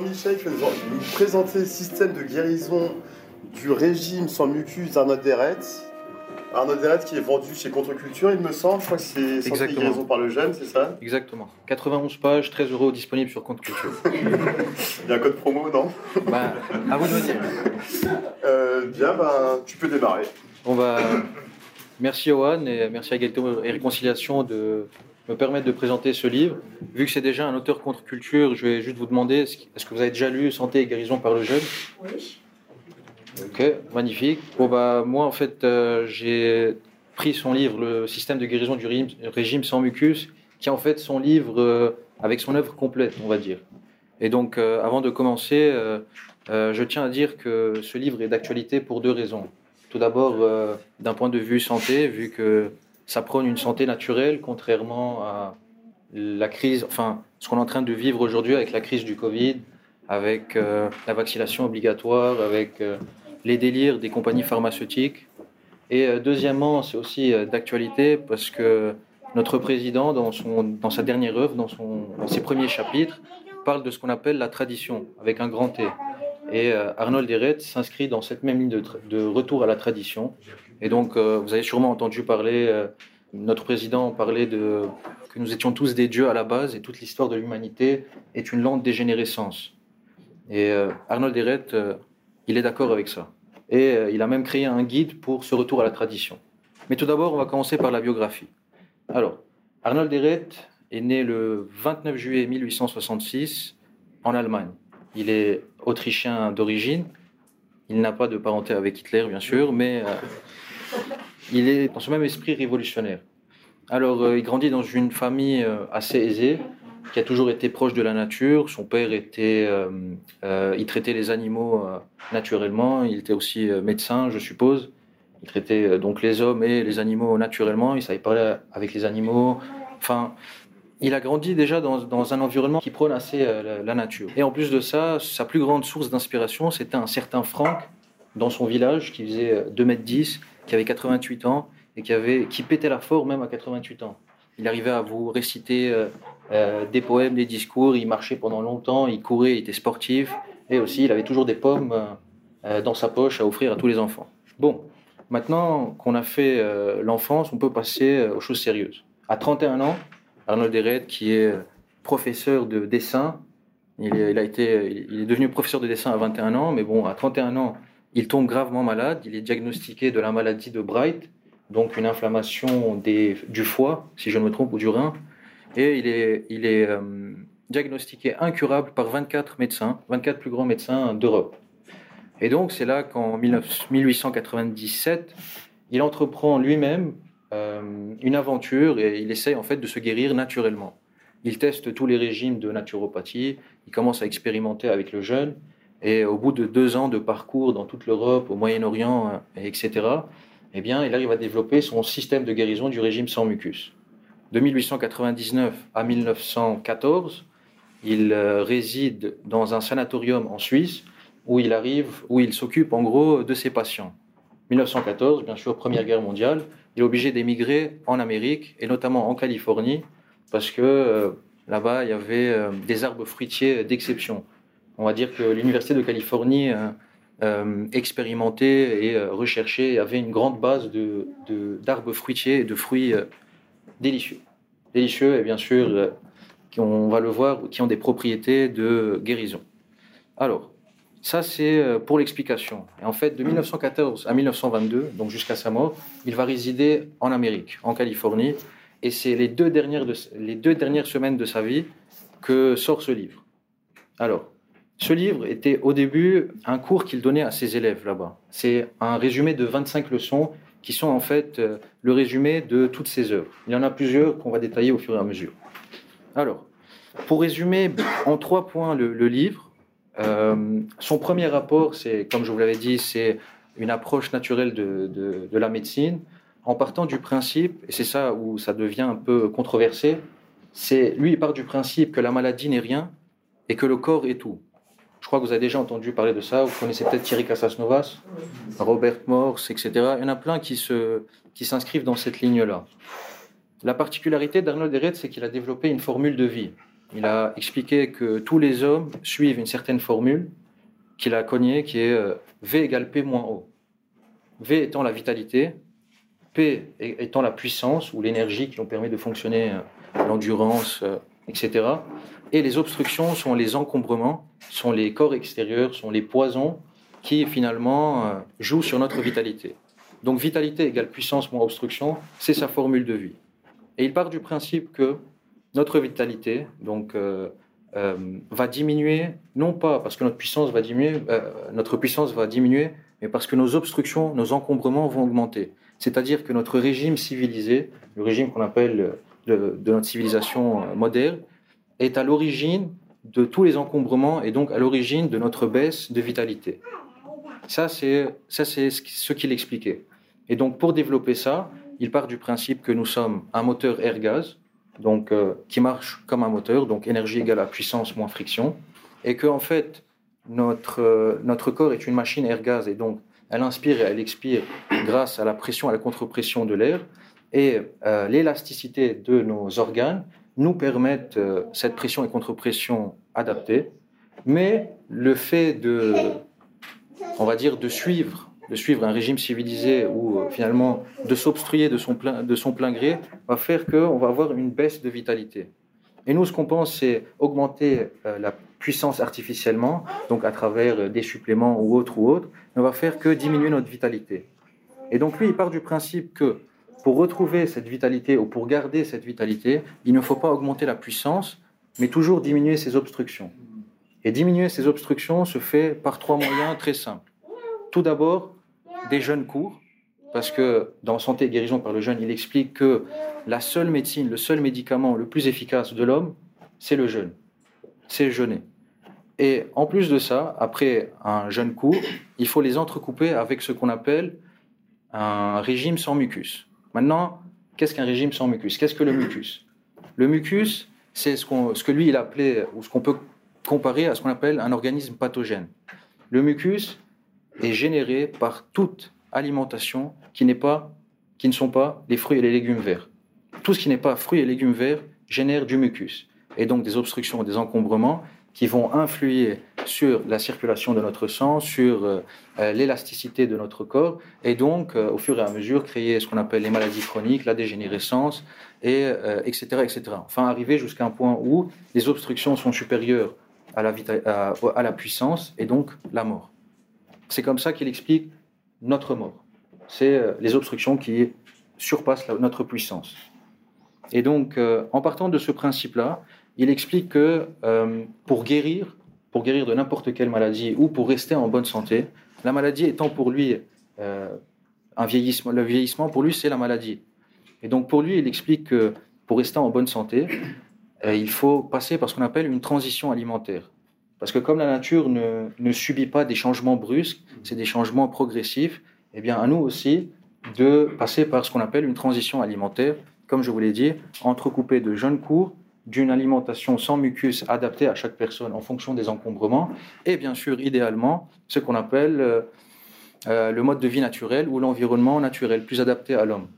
Jean-Michel va nous présenter le système de guérison du régime sans mucus d'Arnaud Deret. Arnaud Deret qui est vendu chez Contre-Culture, il me semble. Je crois que c'est santé guérison par le jeune, c'est ça? Exactement. 91 pages, 13 euros disponibles sur Contre-Culture. il y a un code promo, non? Bah, À vous de me dire. Euh, bien, ben, tu peux démarrer. On va. Merci Owen et merci à Gaëtan et Réconciliation de me permettre de présenter ce livre. Vu que c'est déjà un auteur contre culture, je vais juste vous demander est-ce que vous avez déjà lu Santé et guérison par le jeune? Oui. Ok, magnifique. Bon, bah, moi, en fait, euh, j'ai pris son livre, Le système de guérison du régime sans mucus, qui est en fait son livre euh, avec son œuvre complète, on va dire. Et donc, euh, avant de commencer, je tiens à dire que ce livre est d'actualité pour deux raisons. Tout d'abord, d'un point de vue santé, vu que ça prône une santé naturelle, contrairement à la crise, enfin, ce qu'on est en train de vivre aujourd'hui avec la crise du Covid, avec la vaccination obligatoire, avec les délires des compagnies pharmaceutiques. Et euh, deuxièmement, c'est aussi euh, d'actualité parce que notre président, dans, son, dans sa dernière œuvre, dans, son, ses premiers chapitres, parle de ce qu'on appelle la tradition, avec un grand T. Et euh, Arnold Deret s'inscrit dans cette même ligne de, retour à la tradition. Et donc, vous avez sûrement entendu parler, notre président parlait de que nous étions tous des dieux à la base et toute l'histoire de l'humanité est une lente dégénérescence. Et Arnold Deret il est d'accord avec ça. Et euh, il a même créé un guide pour ce retour à la tradition. Mais tout d'abord, on va commencer par la biographie. Alors, Arnold Deret est né le 29 juillet 1866 en Allemagne. Il est autrichien d'origine. Il n'a pas de parenté avec Hitler, bien sûr, mais euh, il est dans ce même esprit révolutionnaire. Alors, euh, il grandit dans une famille assez aisée qui a toujours été proche de la nature. Son père était, euh, euh, il traitait les animaux euh, naturellement. Il était aussi médecin, je suppose. Il traitait donc les hommes et les animaux naturellement. Il savait parler avec les animaux. Enfin, il a grandi déjà dans, dans un environnement qui prône assez la, nature. Et en plus de ça, sa plus grande source d'inspiration, c'était un certain Franck dans son village qui faisait 2 mètres 10, qui avait 88 ans et qui, avait, qui pétait la forme même à 88 ans. Il arrivait à vous réciter euh, euh, des poèmes, des discours. Il marchait pendant longtemps, il courait, il était sportif. Et aussi, il avait toujours des pommes euh, dans sa poche à offrir à tous les enfants. Bon, maintenant qu'on a fait l'enfance, on peut passer aux choses sérieuses. À 31 ans, Arnold Deret, qui est professeur de dessin, il a été, il est devenu professeur de dessin à 21 ans, mais bon, à 31 ans, il tombe gravement malade. Il est diagnostiqué de la maladie de Bright, donc une inflammation des, du foie, si je ne me trompe, ou du rein. Et il est, il est euh, diagnostiqué incurable par 24 médecins, 24 plus grands médecins d'Europe. Et donc c'est là qu'en 1897, il entreprend lui-même euh, une aventure et il essaie en fait de se guérir naturellement. Il teste tous les régimes de naturopathie, il commence à expérimenter avec le jeûne, et au bout de deux ans de parcours dans toute l'Europe, au Moyen-Orient, etc., eh bien, il arrive à développer son système de guérison du régime sans mucus. De 1899 à 1914, il euh, réside dans un sanatorium en Suisse où il arrive, où il s'occupe en gros de ses patients. 1914, bien sûr, Première Guerre mondiale, il est obligé d'émigrer en Amérique et notamment en Californie parce que euh, là-bas, il y avait euh, des arbres fruitiers d'exception. On va dire que l'Université de Californie euh, expérimenté et euh, recherché, avait une grande base de, d'arbres fruitiers et de fruits euh, délicieux. Délicieux et bien sûr, qui on va le voir, qui ont des propriétés de guérison. Alors, ça c'est pour l'explication. Et en fait, de 1914 à 1922, donc jusqu'à sa mort, il va résider en Amérique, en Californie, et c'est les deux dernières, de, les deux dernières semaines de sa vie que sort ce livre. Alors, ce livre était au début un cours qu'il donnait à ses élèves là-bas. C'est un résumé de 25 leçons qui sont en fait euh, le résumé de toutes ses œuvres. Il y en a plusieurs qu'on va détailler au fur et à mesure. Alors, pour résumer en trois points le, livre, euh, son premier rapport, c'est, comme je vous l'avais dit, c'est une approche naturelle de, la médecine, en partant du principe, et c'est ça où ça devient un peu controversé, c'est lui il part du principe que la maladie n'est rien et que le corps est tout. Je crois que vous avez déjà entendu parler de ça. Vous connaissez peut-être Thierry Casasnovas, Robert Morse, etc. Il y en a plein qui, se, qui s'inscrivent dans cette ligne-là. La particularité d'Arnold Ehret, c'est qu'il a développé une formule de vie. il a expliqué que tous les hommes suivent une certaine formule qu'il a cognée, qui est euh, V égale P moins O. V étant la vitalité, P étant la puissance ou l'énergie qui nous permet de fonctionner, euh, l'endurance, euh, etc. Et les obstructions sont les encombrements, sont les corps extérieurs, sont les poisons qui finalement jouent sur notre vitalité. Donc vitalité égale puissance moins obstruction, c'est sa formule de vie. Et il part du principe que notre vitalité donc, euh, euh, va diminuer, non pas parce que notre puissance va diminuer, euh, notre puissance va diminuer, mais parce que nos obstructions, nos encombrements vont augmenter. C'est-à-dire que notre régime civilisé, le régime qu'on appelle de, notre civilisation moderne, est à l'origine de tous les encombrements et donc à l'origine de notre baisse de vitalité. Ça, c'est ce qu'il expliquait. Et donc, pour développer ça, il part du principe que nous sommes un moteur air-gaz, donc euh, qui marche comme un moteur, donc énergie égale à puissance moins friction, et que en fait notre euh, notre corps est une machine air-gaz et donc elle inspire et elle expire grâce à la pression, à la contre-pression de l'air, et euh, l'élasticité de nos organes nous permettent cette pression et contre-pression adaptée, mais le fait de, on va dire, de suivre de suivre un régime civilisé ou euh, finalement de s'obstruer de son plein, de son plein gré va faire qu'on va avoir une baisse de vitalité. Et nous, ce qu'on pense, c'est augmenter euh, la puissance artificiellement, donc à travers euh, des suppléments ou autres ou autres, on va faire que diminuer notre vitalité. Et donc lui, il part du principe que pour retrouver cette vitalité ou pour garder cette vitalité, il ne faut pas augmenter la puissance, mais toujours diminuer ses obstructions. Et diminuer ces obstructions se fait par trois moyens très simples. Tout d'abord, des jeunes cours, parce que dans Santé et guérison par le jeûne, il explique que la seule médecine, le seul médicament le plus efficace de l'homme, c'est le jeûne, c'est jeûner. Et en plus de ça, après un jeûne court, il faut les entrecouper avec ce qu'on appelle un régime sans mucus. Maintenant, qu'est-ce qu'un régime sans mucus? Qu'est-ce que le mucus? Le mucus, c'est ce, que lui, il appelait, ou ce qu'on peut comparer à ce qu'on appelle un organisme pathogène. Le mucus, est généré par toute alimentation qui, pas, qui ne sont pas les fruits et les légumes verts. Tout ce qui n'est pas fruits et légumes verts génère du mucus et donc des obstructions, des encombrements qui vont influer sur la circulation de notre sang, sur euh, euh, l'élasticité de notre corps, et donc, euh, au fur et à mesure, créer ce qu'on appelle les maladies chroniques, la dégénérescence, et, etc., etc. Enfin, arriver jusqu'à un point où les obstructions sont supérieures à la, puissance, et donc la mort. C'est comme ça qu'il explique notre mort. C'est les obstructions qui surpassent notre puissance. Et donc, en partant de ce principe-là, il explique que euh, pour guérir, pour guérir de n'importe quelle maladie ou pour rester en bonne santé, la maladie étant pour lui un vieillissement, le vieillissement pour lui c'est la maladie. Et donc pour lui, il explique que pour rester en bonne santé, il faut passer par ce qu'on appelle une transition alimentaire. Parce que comme la nature ne, ne subit pas des changements brusques, c'est des changements progressifs, eh bien à nous aussi de passer par ce qu'on appelle une transition alimentaire, comme je vous l'ai dit, entrecoupée de jeunes cours, d'une alimentation sans mucus adaptée à chaque personne en fonction des encombrements, et bien sûr, idéalement, ce qu'on appelle euh, euh, le mode de vie naturel ou l'environnement naturel plus adapté à l'homme.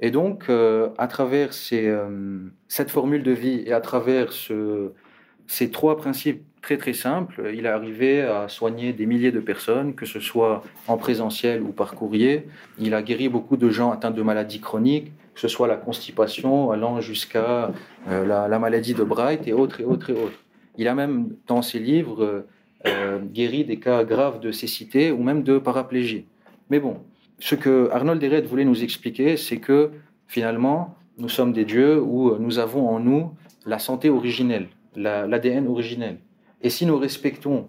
Et donc, euh, à travers cette formule de vie et à travers ce, ces trois principes très très simple. Il est arrivé à soigner des milliers de personnes, que ce soit en présentiel ou par courrier. Il a guéri beaucoup de gens atteints de maladies chroniques, que ce soit la constipation, allant jusqu'à euh, la, maladie de Bright et autres et autres et autres. Il a même, dans ses livres, euh, guéri des cas graves de cécité ou même de paraplégie. Mais bon, ce que Arnold Deret voulait nous expliquer, c'est que finalement, nous sommes des dieux où nous avons en nous la santé originelle, l'ADN originel. Et si nous respectons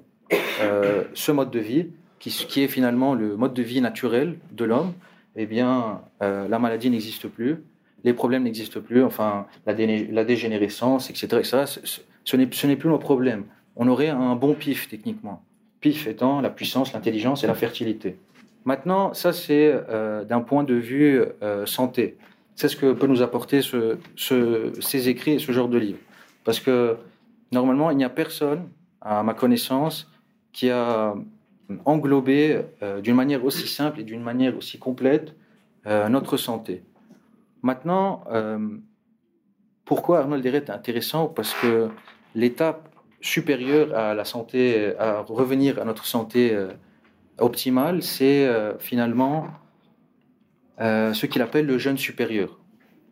euh, ce mode de vie, qui, est finalement le mode de vie naturel de l'homme, eh bien, euh, la maladie n'existe plus, les problèmes n'existent plus, enfin, la, dégénérescence, etc. etc. ce n'est plus nos problèmes. On aurait un bon pif, techniquement. Pif étant la puissance, l'intelligence et la fertilité. Maintenant, ça, c'est euh, d'un point de vue santé. C'est ce que peut nous apporter ce, ce, ces écrits et ce genre de livres. Parce que normalement, il n'y a personne à ma connaissance, qui a englobé euh, d'une manière aussi simple et d'une manière aussi complète euh, notre santé. Maintenant, euh, Pourquoi Arnold Deret est intéressant? Parce que l'étape supérieure à la santé, à revenir à notre santé optimale, c'est finalement ce qu'il appelle le jeûne supérieur.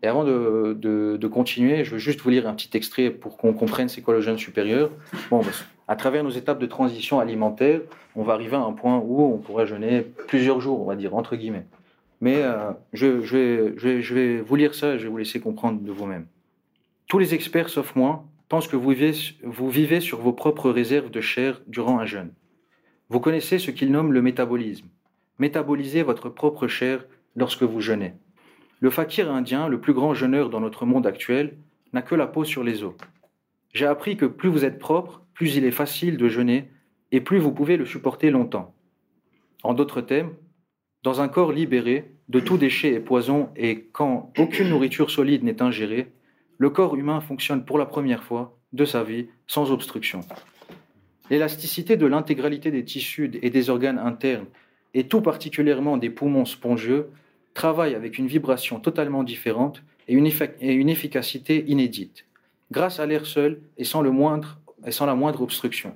Et avant de, continuer, je veux juste vous lire un petit extrait pour qu'on comprenne c'est quoi le jeûne supérieur. Bon, à travers nos étapes de transition alimentaire, on va arriver à un point où on pourrait jeûner plusieurs jours, on va dire, entre guillemets. Mais je, je vais vous lire ça et je vais vous laisser comprendre de vous-même. Tous les experts, sauf moi, pensent que vous vivez, vous vivez sur vos propres réserves de chair durant un jeûne. Vous connaissez ce qu'ils nomment le métabolisme. Métabolisez votre propre chair lorsque vous jeûnez. Le fakir indien, le plus grand jeûneur dans notre monde actuel, n'a que la peau sur les os. J'ai appris que plus vous êtes propre, plus il est facile de jeûner et plus vous pouvez le supporter longtemps. En d'autres termes, dans un corps libéré de tout déchet et poison et quand aucune nourriture solide n'est ingérée, le corps humain fonctionne pour la première fois de sa vie sans obstruction. L'élasticité de l'intégralité des tissus et des organes internes, et tout particulièrement des poumons spongieux, travaille avec une vibration totalement différente et une, efficacité inédite, grâce à l'air seul et sans, le moindre, et sans la moindre obstruction.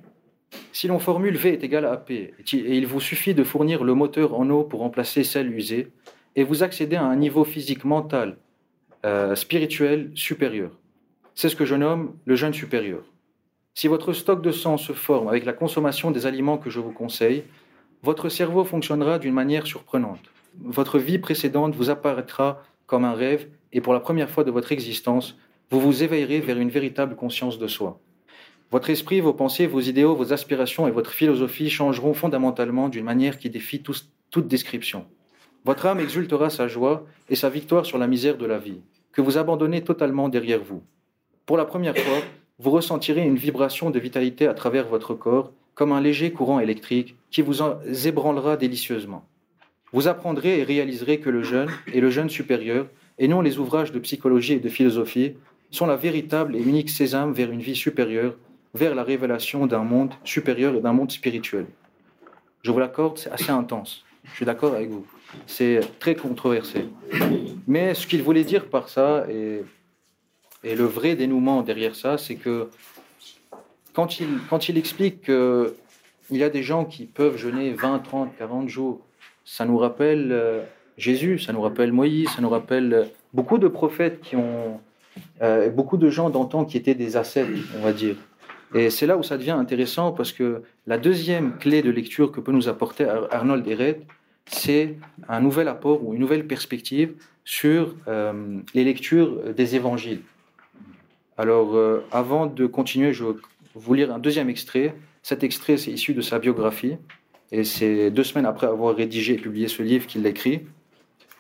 Si l'on formule V est égal à P, et il vous suffit de fournir le moteur en eau pour remplacer celle usée, et vous accédez à un niveau physique mental euh, spirituel supérieur. C'est ce que je nomme le jeûne supérieur. Si votre stock de sang se forme avec la consommation des aliments que je vous conseille, votre cerveau fonctionnera d'une manière surprenante. Votre vie précédente vous apparaîtra comme un rêve et pour la première fois de votre existence, vous vous éveillerez vers une véritable conscience de soi. Votre esprit, vos pensées, vos idéaux, vos aspirations et votre philosophie changeront fondamentalement d'une manière qui défie toute description. Votre âme exultera sa joie et sa victoire sur la misère de la vie, que vous abandonnez totalement derrière vous. Pour la première fois, vous ressentirez une vibration de vitalité à travers votre corps, comme un léger courant électrique qui vous ébranlera délicieusement. Vous apprendrez et réaliserez que le jeûne et le jeûne supérieur, et non les ouvrages de psychologie et de philosophie, sont la véritable et unique sésame vers une vie supérieure, vers la révélation d'un monde supérieur et d'un monde spirituel. Je vous l'accorde, c'est assez intense. Je suis d'accord avec vous. C'est très controversé. Mais ce qu'il voulait dire par ça, et, le vrai dénouement derrière ça, c'est que quand il, quand il explique qu'il y a des gens qui peuvent jeûner 20, 30, 40 jours, ça nous rappelle euh, Jésus, ça nous rappelle Moïse, ça nous rappelle beaucoup de prophètes qui ont. Euh, beaucoup de gens d'antan qui étaient des ascètes, on va dire. Et c'est là où ça devient intéressant parce que la deuxième clé de lecture que peut nous apporter Arnold Ehret, c'est un nouvel apport ou une nouvelle perspective sur euh, les lectures des évangiles. Alors, euh, avant de continuer, je vais vous lire un deuxième extrait. Cet extrait, c'est issu de sa biographie, et c'est deux semaines après avoir rédigé et publié ce livre qu'il écrit.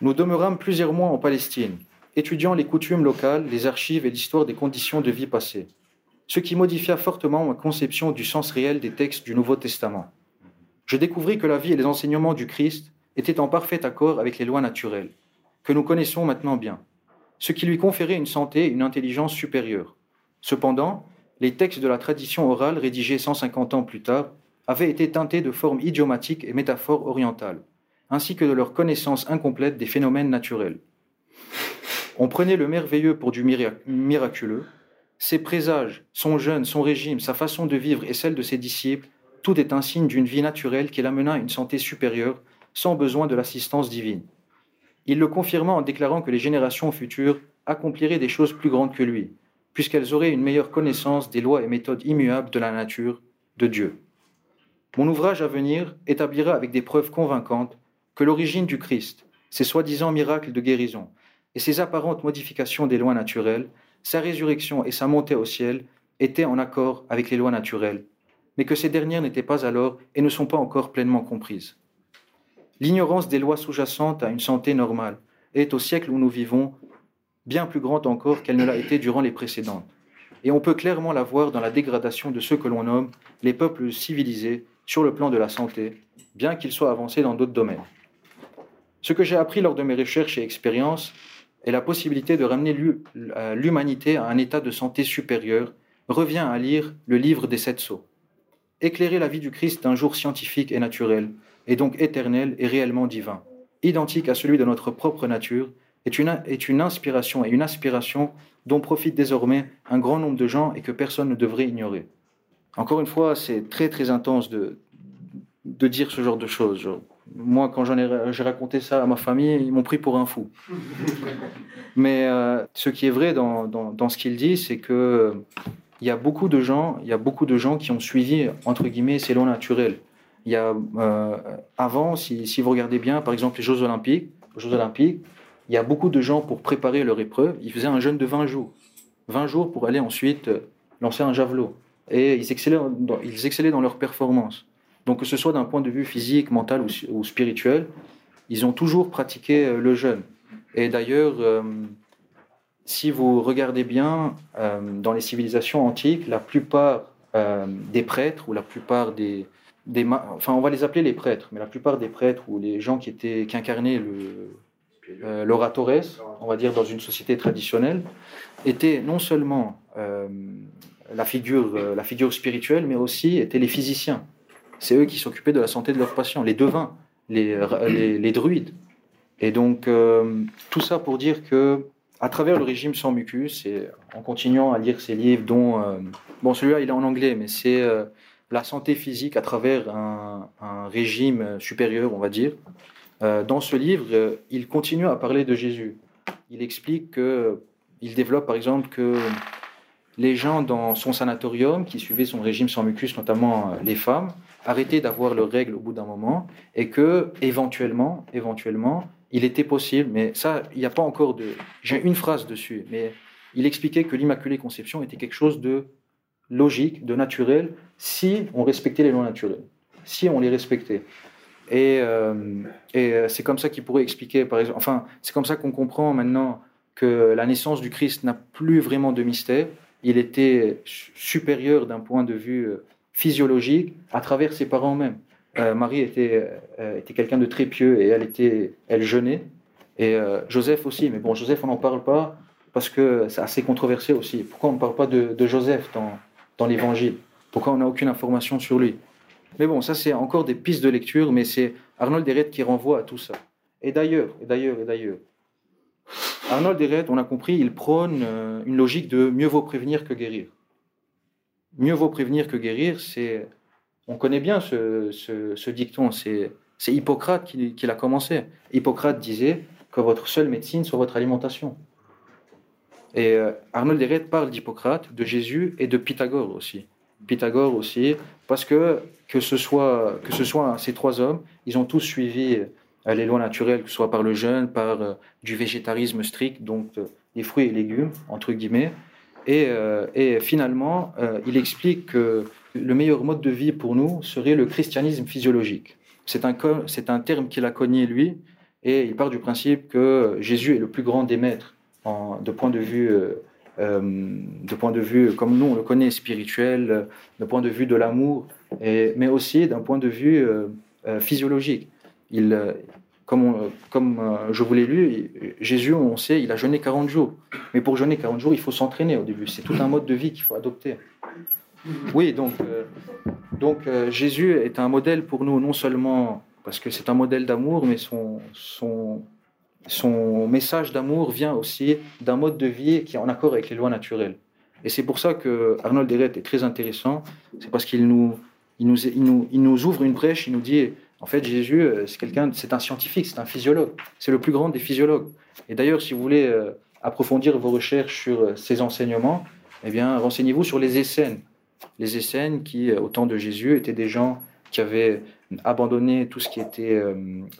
Nous demeurâmes plusieurs mois en Palestine, étudiant les coutumes locales, les archives et l'histoire des conditions de vie passées, ce qui modifia fortement ma conception du sens réel des textes du Nouveau Testament. Je découvris que la vie et les enseignements du Christ était en parfait accord avec les lois naturelles, que nous connaissons maintenant bien, ce qui lui conférait une santé et une intelligence supérieures. Cependant, les textes de la tradition orale rédigés 150 ans plus tard avaient été teintés de formes idiomatiques et métaphores orientales, ainsi que de leur connaissance incomplète des phénomènes naturels. On prenait le merveilleux pour du miraculeux. Ses présages, son jeûne, son régime, sa façon de vivre et celle de ses disciples, tout est un signe d'une vie naturelle qui l'amena à une santé supérieure sans besoin de l'assistance divine. Il le confirma en déclarant que les générations futures accompliraient des choses plus grandes que lui, puisqu'elles auraient une meilleure connaissance des lois et méthodes immuables de la nature, de Dieu. Mon ouvrage à venir établira avec des preuves convaincantes que l'origine du Christ, ses soi-disant miracles de guérison et ses apparentes modifications des lois naturelles, sa résurrection et sa montée au ciel étaient en accord avec les lois naturelles, mais que ces dernières n'étaient pas alors et ne sont pas encore pleinement comprises. L'ignorance des lois sous-jacentes à une santé normale est au siècle où nous vivons bien plus grande encore qu'elle ne l'a été durant les précédentes. Et on peut clairement la voir dans la dégradation de ceux que l'on nomme les peuples civilisés sur le plan de la santé, bien qu'ils soient avancés dans d'autres domaines. Ce que j'ai appris lors de mes recherches et expériences est la possibilité de ramener l'humanité à un état de santé supérieur revient à lire le livre des sept sceaux. Éclairer la vie du Christ d'un jour scientifique et naturel, et donc éternel et réellement divin, identique à celui de notre propre nature, est une, est une inspiration et une aspiration dont profite désormais un grand nombre de gens et que personne ne devrait ignorer. Encore une fois, c'est très très intense de, de dire ce genre de choses. Moi, quand j'en ai, j'ai raconté ça à ma famille, ils m'ont pris pour un fou. Mais euh, ce qui est vrai dans, dans, dans ce qu'il dit, c'est que il y a beaucoup de gens, il y a beaucoup de gens qui ont suivi entre guillemets ces lois naturelles. Il y a euh, avant, si, si, vous regardez bien, par exemple les Jeux Olympiques, les Jeux Olympiques, il y a beaucoup de gens pour préparer leur épreuve, ils faisaient un jeûne de 20 jours, 20 jours pour aller ensuite euh, lancer un javelot. Et ils excellaient, dans, ils excellaient dans leur performance. Donc que ce soit d'un point de vue physique, mental ou, spirituel, ils ont toujours pratiqué euh, le jeûne. Et d'ailleurs, si vous regardez bien, euh, dans les civilisations antiques, la plupart euh, des prêtres ou la plupart des, des, enfin on va les appeler les prêtres, mais la plupart des prêtres ou les gens qui étaient qui incarnaient le euh, l'oratores, on va dire dans une société traditionnelle, étaient non seulement la figure la figure spirituelle, mais aussi étaient les physiciens. C'est eux qui s'occupaient de la santé de leurs patients, les devins, les, druides. Et donc tout ça pour dire que à travers le régime sans mucus et en continuant à lire ces livres, dont euh, bon celui-là il est en anglais, mais c'est euh, la santé physique à travers un, régime supérieur, on va dire. Euh, dans ce livre, il continue à parler de Jésus. Il explique que, il développe par exemple que les gens dans son sanatorium qui suivaient son régime sans mucus, notamment les femmes, arrêtaient d'avoir leurs règles au bout d'un moment et que éventuellement, éventuellement, il était possible, mais ça, il n'y a pas encore de. J'ai une phrase dessus, mais il expliquait que l'Immaculée Conception était quelque chose de logique, de naturel, si on respectait les lois naturelles, si on les respectait. Et, euh, et euh, c'est comme ça qu'il pourrait expliquer, par exemple, enfin, c'est comme ça qu'on comprend maintenant que la naissance du Christ n'a plus vraiment de mystère. Il était supérieur d'un point de vue euh, physiologique à travers ses parents mêmes. Euh, Marie était, euh, était quelqu'un de très pieux et elle, était, elle jeûnait. Et euh, Joseph aussi, mais bon, Joseph, on n'en parle pas parce que c'est assez controversé aussi. Pourquoi on ne parle pas de, Joseph dans, dans l'évangile? Pourquoi on n'a aucune information sur lui? Mais bon, ça, c'est encore des pistes de lecture, mais c'est Arnold Deret qui renvoie à tout ça. Et d'ailleurs, et d'ailleurs, et d'ailleurs, Arnold Deret, on a compris, il prône une logique de mieux vaut prévenir que guérir. Mieux vaut prévenir que guérir, c'est on connaît bien ce, dicton, c'est Hippocrate qui, l'a commencé. Hippocrate disait que votre seule médecine soit votre alimentation. Et euh, Arnold Deret parle d'Hippocrate, de Jésus et de Pythagore aussi. Pythagore aussi, parce que que ce soit, que ce soit ces trois hommes, ils ont tous suivi euh, les lois naturelles, que ce soit par le jeûne, par euh, du végétarisme strict, donc des fruits et légumes, entre guillemets. Et, et finalement, il explique que le meilleur mode de vie pour nous serait le christianisme physiologique. C'est un, terme qu'il a cogné lui, et il part du principe que Jésus est le plus grand des maîtres de point de vue, euh, euh, de point de vue comme nous on le connaît spirituel, de point de vue de l'amour, mais aussi d'un point de vue euh, physiologique. Il, comme, comme je vous l'ai lu, Jésus, on sait, il a jeûné 40 jours. Mais pour jeûner 40 jours, il faut s'entraîner au début. C'est tout un mode de vie qu'il faut adopter. Oui, donc, euh, euh, Jésus est un modèle pour nous, non seulement parce que c'est un modèle d'amour, mais son, message d'amour vient aussi d'un mode de vie qui est en accord avec les lois naturelles. Et c'est pour ça que Arnold est très intéressant, c'est parce qu'il nous, nous ouvre une brèche, il nous dit, en fait, Jésus, euh, c'est quelqu'un, c'est un scientifique, c'est un physiologue, c'est le plus grand des physiologues. Et d'ailleurs, si vous voulez approfondir vos recherches sur ses enseignements, eh bien, renseignez-vous sur les Essénes les Essénes qui, euh, au temps de Jésus, étaient des gens qui avaient abandonné tout ce qui était euh,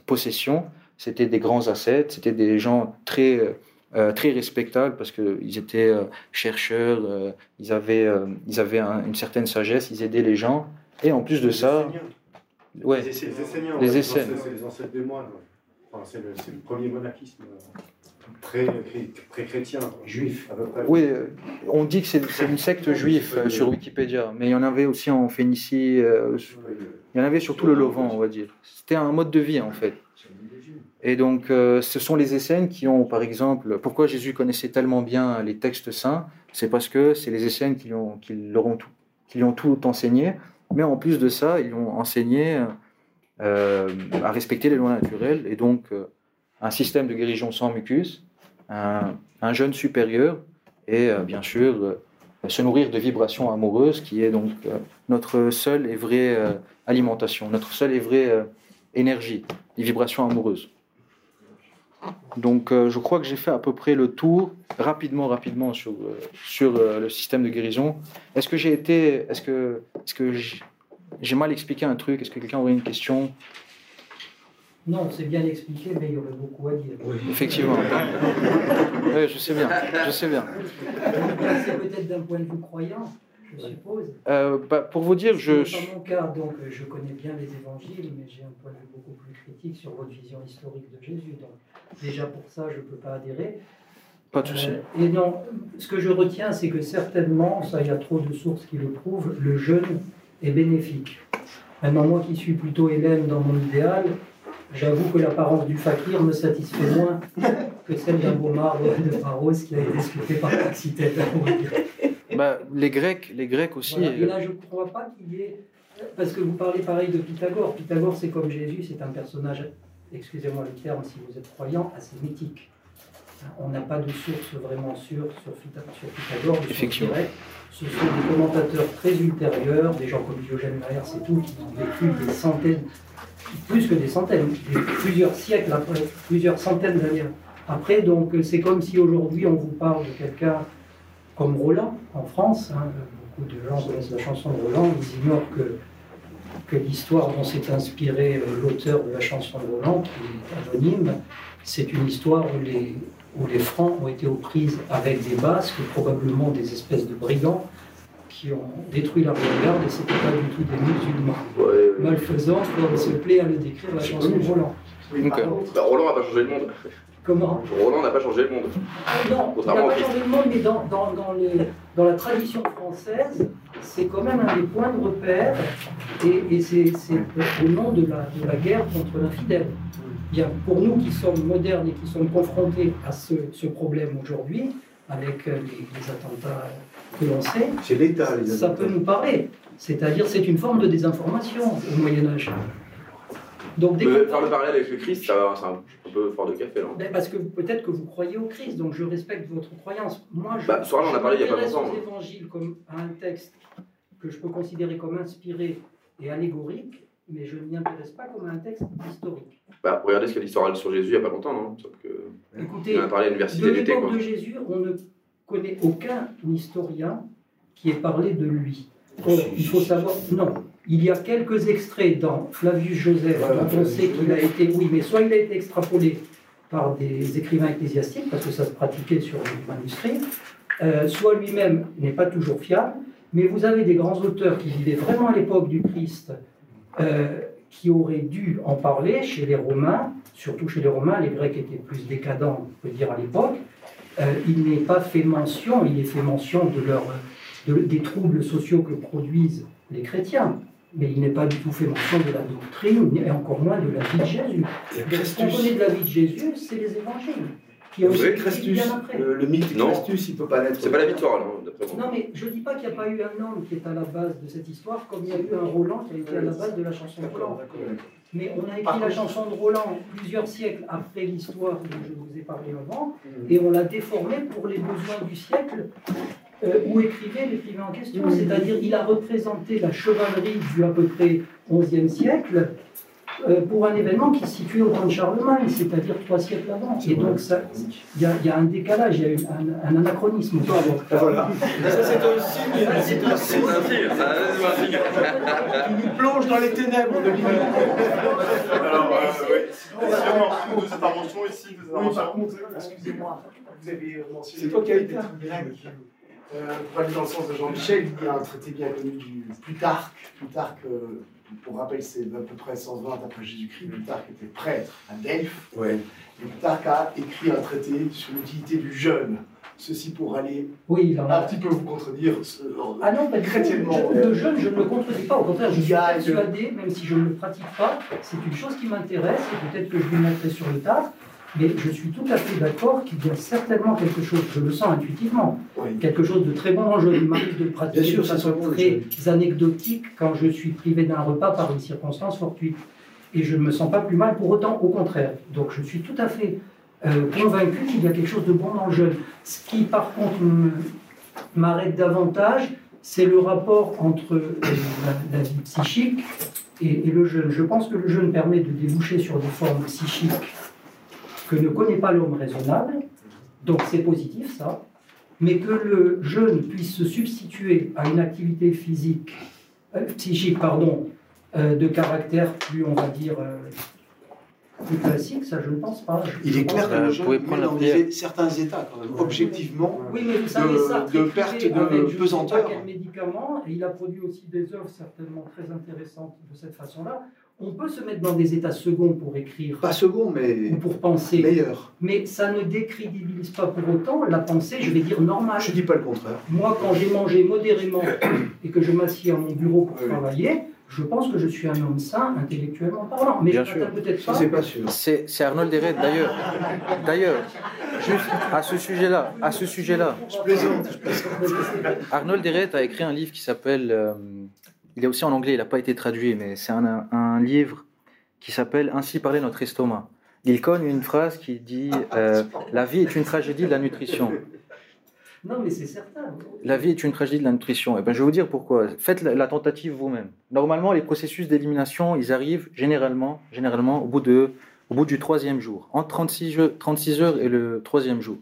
possession. C'était des grands ascètes, c'était des gens très, euh, très respectables parce qu'ils étaient chercheurs, ils avaient, ils avaient une certaine sagesse, ils aidaient les gens. Et en plus de ça. Ouais, les Esséniens. Les Essénes. C'est les ancêtres des moines. c'est le, le, premier monachisme très, très chrétien, juif à peu près. Oui, euh, on dit que c'est une secte juive euh, sur Wikipédia, mais il y en avait aussi en Phénicie, euh, il y en avait surtout le Levant, on va dire. C'était un mode de vie en fait. Et donc, ce sont les Essénes qui ont, par exemple, pourquoi Jésus connaissait tellement bien les textes saints C'est parce que c'est les Essénes qui, ont, qui, ont tout, qui lui ont tout enseigné, mais en plus de ça, ils ont enseigné à respecter les lois naturelles et donc un système de guérison sans mucus un, jeûne supérieur et bien sûr se nourrir de vibrations amoureuses, qui est donc notre seule et vraie alimentation, notre seule et vraie énergie, les vibrations amoureuses. Donc je crois que j'ai fait à peu près le tour rapidement, rapidement sur, sur le système de guérison. Est-ce que j'ai été, est-ce que, est-ce que j'ai mal expliqué un truc? Est-ce que quelqu'un aurait une question? Non, c'est bien expliqué, mais il y aurait beaucoup à dire. Oui. Effectivement. oui, je sais bien. Je sais bien. C'est peut-être d'un point de vue croyant, je suppose. Euh, bah, pour vous dire, je. Pas mon cas, donc je connais bien les évangiles, mais j'ai un point de vue beaucoup plus critique sur votre vision historique de Jésus. Donc déjà pour ça, je ne peux pas adhérer. Pas de souci. Euh, et non, ce que je retiens, c'est que certainement, ça, il y a trop de sources qui le prouvent, le jeûne est bénéfique. Maintenant, moi qui suis plutôt Hélène dans mon idéal, J'avoue que l'apparence du fakir me satisfait moins que celle d'un beau marbre de Pharos qui a été sculpté par Taxitène. Bah, les Grecs, les Grecs aussi. Et là, je ne crois pas qu'il y ait. Parce que vous parlez pareil de Pythagore. Pythagore, c'est comme Jésus, c'est un personnage, excusez-moi le terme si vous êtes croyant, assez mythique. On n'a pas de source vraiment sûre sur, Pythagore, Effectivement. Ce sont des commentateurs très ultérieurs, des gens comme Diogène Laërce et tout, qui ont vécu des centaines, plus que des centaines, plusieurs siècles après, plusieurs centaines d'années après. Donc c'est comme si aujourd'hui on vous parle de quelqu'un comme Roland en France. Hein, beaucoup de gens connaissent la chanson de Roland, ils ignorent que, que l'histoire dont s'est inspiré euh, l'auteur de la chanson de Roland, qui est anonyme, c'est une histoire où les, où les Francs ont été aux prises avec des Basques, probablement des espèces de brigands, qui ont détruit la garde et c'était pas du tout des musulmans ouais, malfaisants, comme se plaît à le décrire la chanson de Roland. Bah, Roland n'a pas changé le monde. Comment Roland n'a pas changé le monde. Non, il n'a pas changé le monde, mais dans, dans, dans, dans la tradition française, c'est quand même un des points de repère, et, et c'est au nom de la, de la guerre contre l'infidèle. Bien, pour nous qui sommes modernes et qui sommes confrontés à ce, ce problème aujourd'hui, avec euh, les, attentats que l'on sait, c'est l'État, ça peut nous parler. C'est-à-dire, c'est une forme de désinformation au Moyen Âge. Donc, faire le parallèle avec le Christ, c'est un, peu fort de café, là. Ben, parce que peut-être que vous croyez au Christ, donc je respecte votre croyance. Moi, je, bah, je, on a parlé il y a pas longtemps. l'évangile comme un texte que je peux considérer comme inspiré et allégorique, mais je ne m'y intéresse pas comme un texte historique. Bah, regardez ce qu'il y a d'histoire sur Jésus il n'y a pas longtemps, non? Écoutez, on a parlé à l'université de l'époque de Jésus, on ne connaît aucun historien qui ait parlé de lui. il faut savoir, non, il y a quelques extraits dans Flavius Joseph dont on sait qu'il a été, oui, mais soit il a été extrapolé par des écrivains ecclésiastiques, parce que ça se pratiquait sur les manuscrits, euh, soit lui-même n'est pas toujours fiable, mais vous avez des grands auteurs qui vivaient vraiment à l'époque du Christ, euh, qui auraient dû en parler chez les Romains, surtout chez les Romains, les Grecs étaient plus décadents, on peut dire, à l'époque. Euh, il n'est pas fait mention, il est fait mention de leur, des troubles sociaux que produisent les chrétiens, mais il n'est pas du tout fait mention de la doctrine, et encore moins de la vie de Jésus. Ce qu'on connaît de la vie de Jésus, c'est les évangiles. Vous savez, Crestus, le, mythe de Crestus, il ne peut pas naître. C'est pas la victoire, non Non, mais je ne dis pas qu'il n'y a pas eu un homme qui est à la base de cette histoire, comme il y a eu un Roland qui a été à la base de la chanson de Roland. Mais on a écrit la chanson de Roland plusieurs siècles après l'histoire dont je vous ai parlé avant, mm. et on l'a déformée pour les besoins du siècle euh, où écrivait l'écrivain en question. C'est-à-dire, il a représenté la chevalerie du à peu près XIe siècle euh, pour un événement qui se situe au temps de Charlemagne, c'est-à-dire trois siècles avant. Et donc, il y, y, a un décalage, il y a un, un anachronisme. Voilà. Ça, c'est un signe. C'est un signe. Tu nous plonges dans les ténèbres de l'image. Alors, euh, oui. Cette intervention ici, oui, par contre, excusez-moi, vous avez mentionné. C'est toi qui as été. Euh, pour aller dans le sens de Jean-Michel, il y a un traité bien connu du Plutarque. Plutarque euh, pour rappel, c'est à peu près 120 après Jésus-Christ. Plutarque était prêtre à Delphes. Ouais. Et Plutarque a écrit un traité sur l'utilité du jeûne. Ceci pour aller oui, un petit peu vous contredire ah non, pas chrétiennement. Le jeûne, je ne le contredis pas. Au contraire, je suis persuadé, même si je ne le pratique pas, c'est une chose qui m'intéresse et peut-être que je vous mettrai sur le tas. Mais je suis tout à fait d'accord qu'il y a certainement quelque chose, je le sens intuitivement, quelque chose de très bon. Je m'arrive de pratiquer de façon très anecdotique quand je suis privé d'un repas par une circonstance fortuite. Et je ne me sens pas plus mal pour autant, au contraire. Donc je suis tout à fait convaincu qu'il y a quelque chose de bon dans le jeûne. Ce qui, par contre, m'arrête davantage, c'est le rapport entre la, vie psychique et, et, le jeûne. Je pense que le jeûne permet de déboucher sur des formes psychiques que ne connaît pas l'homme raisonnable, donc c'est positif ça, mais que le jeûne puisse se substituer à une activité physique, euh, psychique pardon, euh, de caractère plus, on va dire, euh, plus classique, ça je ne pense pas. Il est clair que le jeûne met dans certains états, quand même, objectivement, oui, mais vous savez, ça, de, perte de pesanteur. médicament, et il a produit aussi des œuvres certainement très intéressantes de cette façon-là on peut se mettre dans des états seconds pour écrire. Pas second, mais. Ou pour penser. Meilleur. Mais ça ne décrédibilise pas pour autant la pensée, je vais dire, normale. Je ne dis pas le contraire. Moi, quand j'ai mangé modérément et que je m'assieds à mon bureau pour travailler, je pense que je suis un homme sain, intellectuellement parlant. Mais Bien je peut-être pas. C'est pas sûr. C'est Arnold Deret, d'ailleurs. D'ailleurs, juste à ce sujet-là, à ce sujet-là. Je plaisante. Arnold Deret a écrit un livre qui s'appelle. Euh, il est aussi en anglais, il n'a pas été traduit, mais c'est un, livre qui s'appelle Ainsi parlait notre estomac. Il cogne une phrase qui dit euh, La vie est une tragédie de la nutrition. Non, mais c'est certain. La vie est une tragédie de la nutrition. Et eh ben, je vais vous dire pourquoi. Faites la, tentative vous-même. Normalement, les processus d'élimination, ils arrivent généralement, généralement au bout de au bout du troisième jour, entre 36, 36 heures et le troisième jour.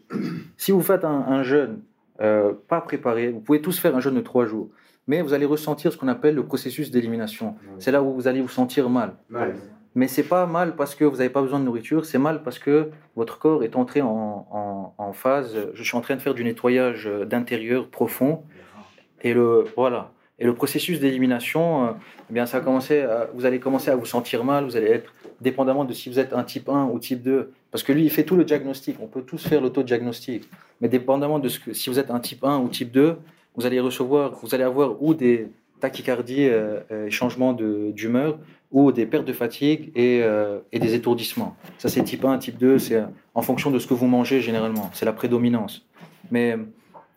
Si vous faites un, jeûne euh, pas préparé, vous pouvez tous faire un jeûne de trois jours mais vous allez ressentir ce qu'on appelle le processus d'élimination. C'est là où vous allez vous sentir mal. mal. Mais c'est pas mal parce que vous n'avez pas besoin de nourriture, c'est mal parce que votre corps est entré en, en, phase. Je suis en train de faire du nettoyage d'intérieur profond. Et le, voilà. Et le processus d'élimination, euh, eh bien, ça a commencé vous allez commencer à vous sentir mal, vous allez être, dépendamment de si vous êtes un type 1 ou type 2, parce que lui, il fait tout le diagnostic, on peut tous faire l'auto-diagnostic, mais dépendamment de ce que, si vous êtes un type 1 ou type 2, vous allez recevoir, vous allez avoir ou des tachycardies, euh, euh changements d'humeur, ou des pertes de fatigue et, euh, des étourdissements. Ça, c'est type 1, type 2, c'est en fonction de ce que vous mangez généralement. C'est la prédominance. Mais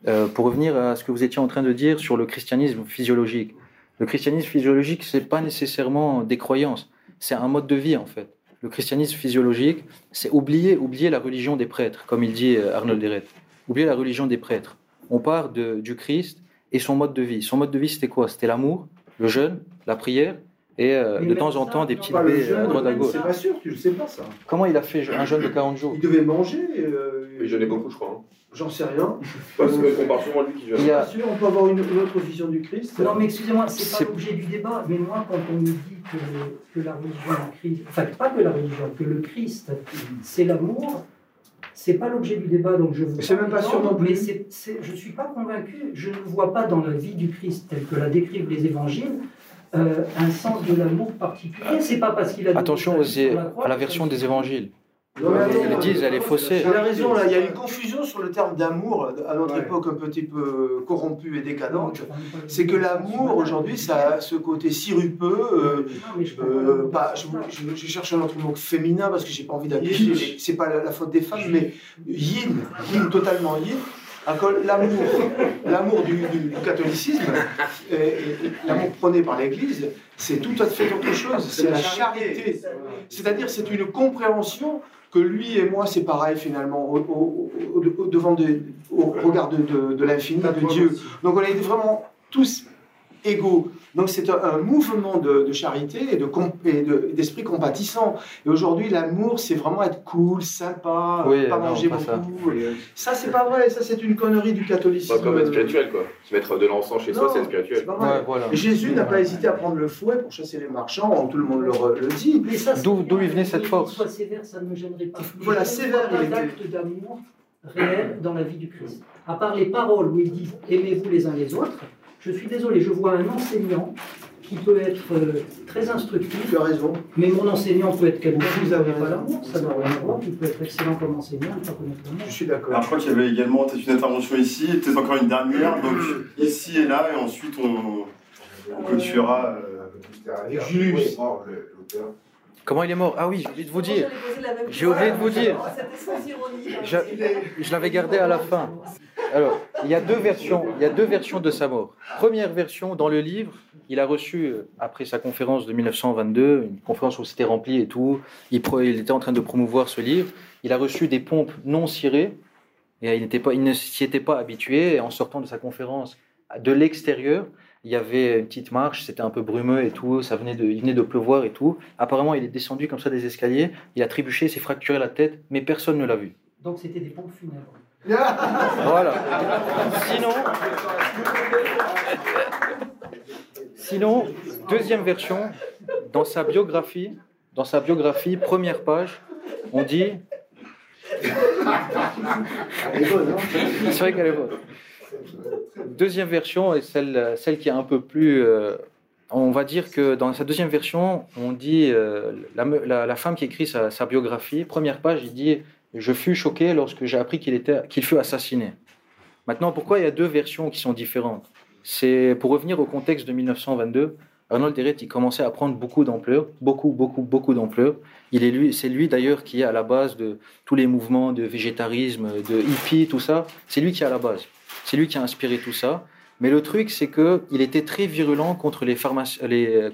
euh, pour revenir à ce que vous étiez en train de dire sur le christianisme physiologique, le christianisme physiologique, c'est pas nécessairement des croyances, c'est un mode de vie en fait. Le christianisme physiologique, c'est oublier, oublier la religion des prêtres, comme il dit Arnold Deret. Oublier la religion des prêtres on part de, du Christ et son mode de vie. Son mode de vie, c'était quoi? C'était l'amour, le jeûne, la prière et euh, de temps en temps des petites baies à droite à gauche. C'est pas sûr, tu le sais pas ça. Comment il a fait un jeûne de 40 jours? Il devait manger. Euh, il jeûnait beaucoup, je crois. Hein. J'en sais rien. Parce qu'on parle souvent de lui qui jeûne. Bien sûr, on peut avoir une, autre vision du Christ. Non, mais excusez-moi, c'est pas l'objet du débat. Mais moi, quand on me dit que, que la religion, Christ, enfin pas que la religion, que le Christ, c'est l'amour, c'est pas l'objet du débat, donc je vous. C'est même pas sûr non plus. Mais c'est, je suis pas convaincu. Je ne vois pas dans la vie du Christ, tel que la décrivent les évangiles, euh, un sens de l'amour particulier. C'est pas parce qu'il a. Attention à la version des évangiles. Ils disent, elle est faussée. Il a raison, là. Il y a une confusion sur le terme d'amour à notre époque un petit peu corrompue et décadente. C'est que l'amour, aujourd'hui, ça a ce côté sirupeux. Euh, euh, pas, je, cherche un autre mot féminin parce que j'ai pas envie d'appuyer. C'est pas la, faute des femmes, mais yin, yin totalement yin l'amour, l'amour du, catholicisme, l'amour prôné par l'Église, c'est tout à fait autre chose. C'est la charité. C'est-à-dire, c'est une compréhension que lui et moi, c'est pareil finalement, au, devant au regard de, l'infini, de Dieu. Donc on est vraiment tous égaux. Donc c'est un, mouvement de, charité et d'esprit de, compatissant. Et aujourd'hui, l'amour, c'est vraiment être cool, sympa, pas manger beaucoup. Ça, c'est pas vrai. Ça, c'est une connerie du catholicisme. Pas comme être spirituel, quoi. Se mettre de l'encens chez soi, c'est spirituel. Jésus n'a pas hésité à prendre le fouet pour chasser les marchands. Tout le monde le, le dit. D'où il venait cette force Soit sévère, ça ne me gênerait pas. Voilà, sévère. Il d'acte d'amour réel dans la vie du Christ. À part les paroles où il dit aimez-vous les uns les autres, je suis désolé, je vois un enseignant qui peut être euh, très instructif. Tu as raison. Mais mon enseignant peut être quelqu'un qui n'a pas l'amour, ça n'a rien à voir. Il peut être excellent comme enseignant pas connaître l'amour. Je suis d'accord. Alors je crois qu'il y avait également une intervention ici, peut-être encore une dernière, donc ici et là, et ensuite on, on clôturera. Euh, Julius. Comment il est mort? Ah oui, j'ai oublié de vous dire. J'ai oublié de vous dire. Je, je l'avais gardé à la fin. Alors, il y a deux versions. Il y a deux versions de sa mort. Première version dans le livre, il a reçu euh, après sa conférence de 1922, une conférence où c'était rempli et tout. Il, était en train de promouvoir ce livre. Il a reçu des pompes non cirées et il, pas, il ne s'y était pas habitué. En sortant de sa conférence de l'extérieur, il y avait une petite marche, c'était un peu brumeux et tout, ça venait de, il venait de pleuvoir et tout. Apparemment, il est descendu comme ça des escaliers, il a trébuché, s'est fracturé la tête, mais personne ne l'a vu. Donc c'était des pompes funèbres. Voilà. Sinon, sinon, deuxième version, dans sa biographie, dans sa biographie, première page, on dit. C'est vrai qu'elle est bonne. Deuxième version est celle, celle qui est un peu plus. Euh, on va dire que dans sa deuxième version, on dit euh, la, la, femme qui écrit sa, sa, biographie, première page, il dit Je fus choqué lorsque j'ai appris qu'il fut assassiné. Maintenant, pourquoi il y a deux versions qui sont différentes? C'est pour revenir au contexte de 1922. Arnold Deret, il commençait à prendre beaucoup d'ampleur, beaucoup, beaucoup, beaucoup d'ampleur. Il lui, c'est lui d'ailleurs qui est à la base de tous les mouvements de végétarisme, de hippie, tout ça. C'est lui qui est à la base. C'est lui qui a inspiré tout ça. Mais le truc, c'est qu'il était très virulent contre les,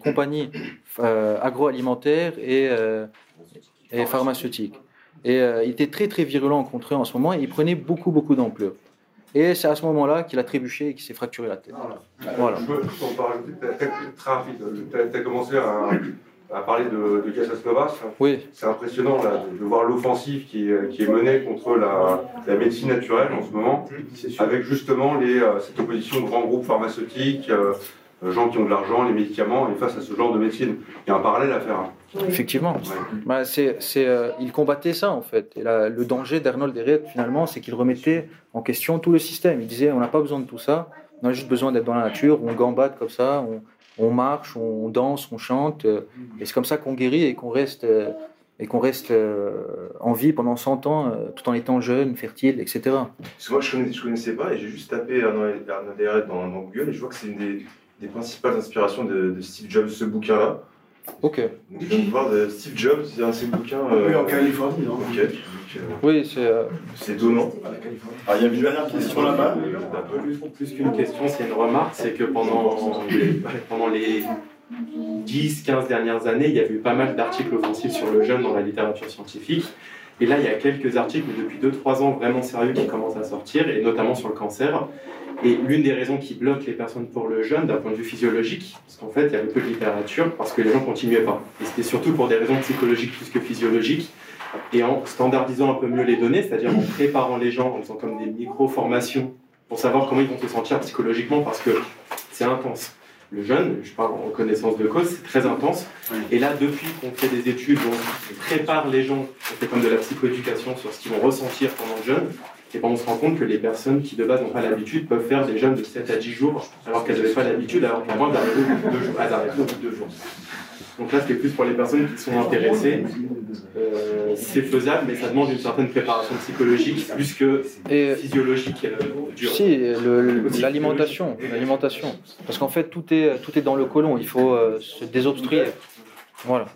compagnies euh, agroalimentaires et, euh, et, pharmaceutiques. Et il était très très virulent contre eux en ce moment et il prenait beaucoup beaucoup d'ampleur. Et c'est à ce moment-là qu'il a trébuché et qu'il s'est fracturé la tête. Voilà. Je peux, en parler très, très rapide. Tu as, commencé à, à parler de, de Casas Novas. Oui. C'est impressionnant là, de, voir l'offensive qui, qui, est menée contre la, la, médecine naturelle en ce moment, avec justement les, euh, cette opposition de grands groupes pharmaceutiques, euh, euh, gens qui ont de l'argent, les médicaments, et face à ce genre de médecine. Il y a un parallèle à faire. Effectivement. Bah, c'est, c'est, il combattait ça en fait. Et le danger d'Arnold Herret finalement, c'est qu'il remettait en question tout le système. Il disait on n'a pas besoin de tout ça, on a juste besoin d'être dans la nature, on gambade comme ça, on, on marche, on danse, on chante, euh, et c'est comme ça qu'on guérit et qu'on reste, euh, et qu'on reste euh, en vie pendant 100 ans, tout en étant jeune, fertile, etc. Parce que moi, je ne connaissais, pas, et j'ai juste tapé Arnaud dans, dans, Google, et je vois que c'est une des, des principales inspirations de, de, Steve Jobs, ce bouquin-là. Ok. je viens de voir de Steve Jobs, c'est un de ses bouquins. Oui, en Californie, non Ok. Oui, c'est. C'est étonnant. Ah, il y a une dernière question là-bas. Plus qu'une question, c'est une remarque c'est que pendant, pendant les 10-15 dernières années, il y a eu pas mal d'articles offensifs sur le jeûne dans la littérature scientifique. Et là, il y a quelques articles depuis 2-3 ans vraiment sérieux qui commencent à sortir, et notamment sur le cancer. Et l'une des raisons qui bloque les personnes pour le jeûne, d'un point de vue physiologique, parce qu'en fait, il y avait peu de littérature, parce que les gens continuaient pas. Et c'était surtout pour des raisons psychologiques plus que physiologiques et en standardisant un peu mieux les données, c'est-à-dire en préparant les gens en faisant comme des micro-formations pour savoir comment ils vont se sentir psychologiquement parce que c'est intense. Le jeûne, je parle en connaissance de cause, c'est très intense. Et là, depuis qu'on fait des études on prépare les gens, on fait comme de la psychoéducation sur ce qu'ils vont ressentir pendant le jeûne, et ben on se rend compte que les personnes qui de base n'ont pas l'habitude peuvent faire des jeûnes de 7 à 10 jours alors qu'elles n'avaient pas l'habitude, alors qu'à moins d'arriver au bout de deux jours. Elles au bout de deux jours. Donc là, c'est plus pour les personnes qui sont intéressées. Euh, c'est faisable, mais ça demande une certaine préparation psychologique plus que physiologique. Euh, si, l'alimentation, l'alimentation. Parce qu'en fait, tout est, tout est dans le côlon. Il faut euh, se désobstruer. Voilà.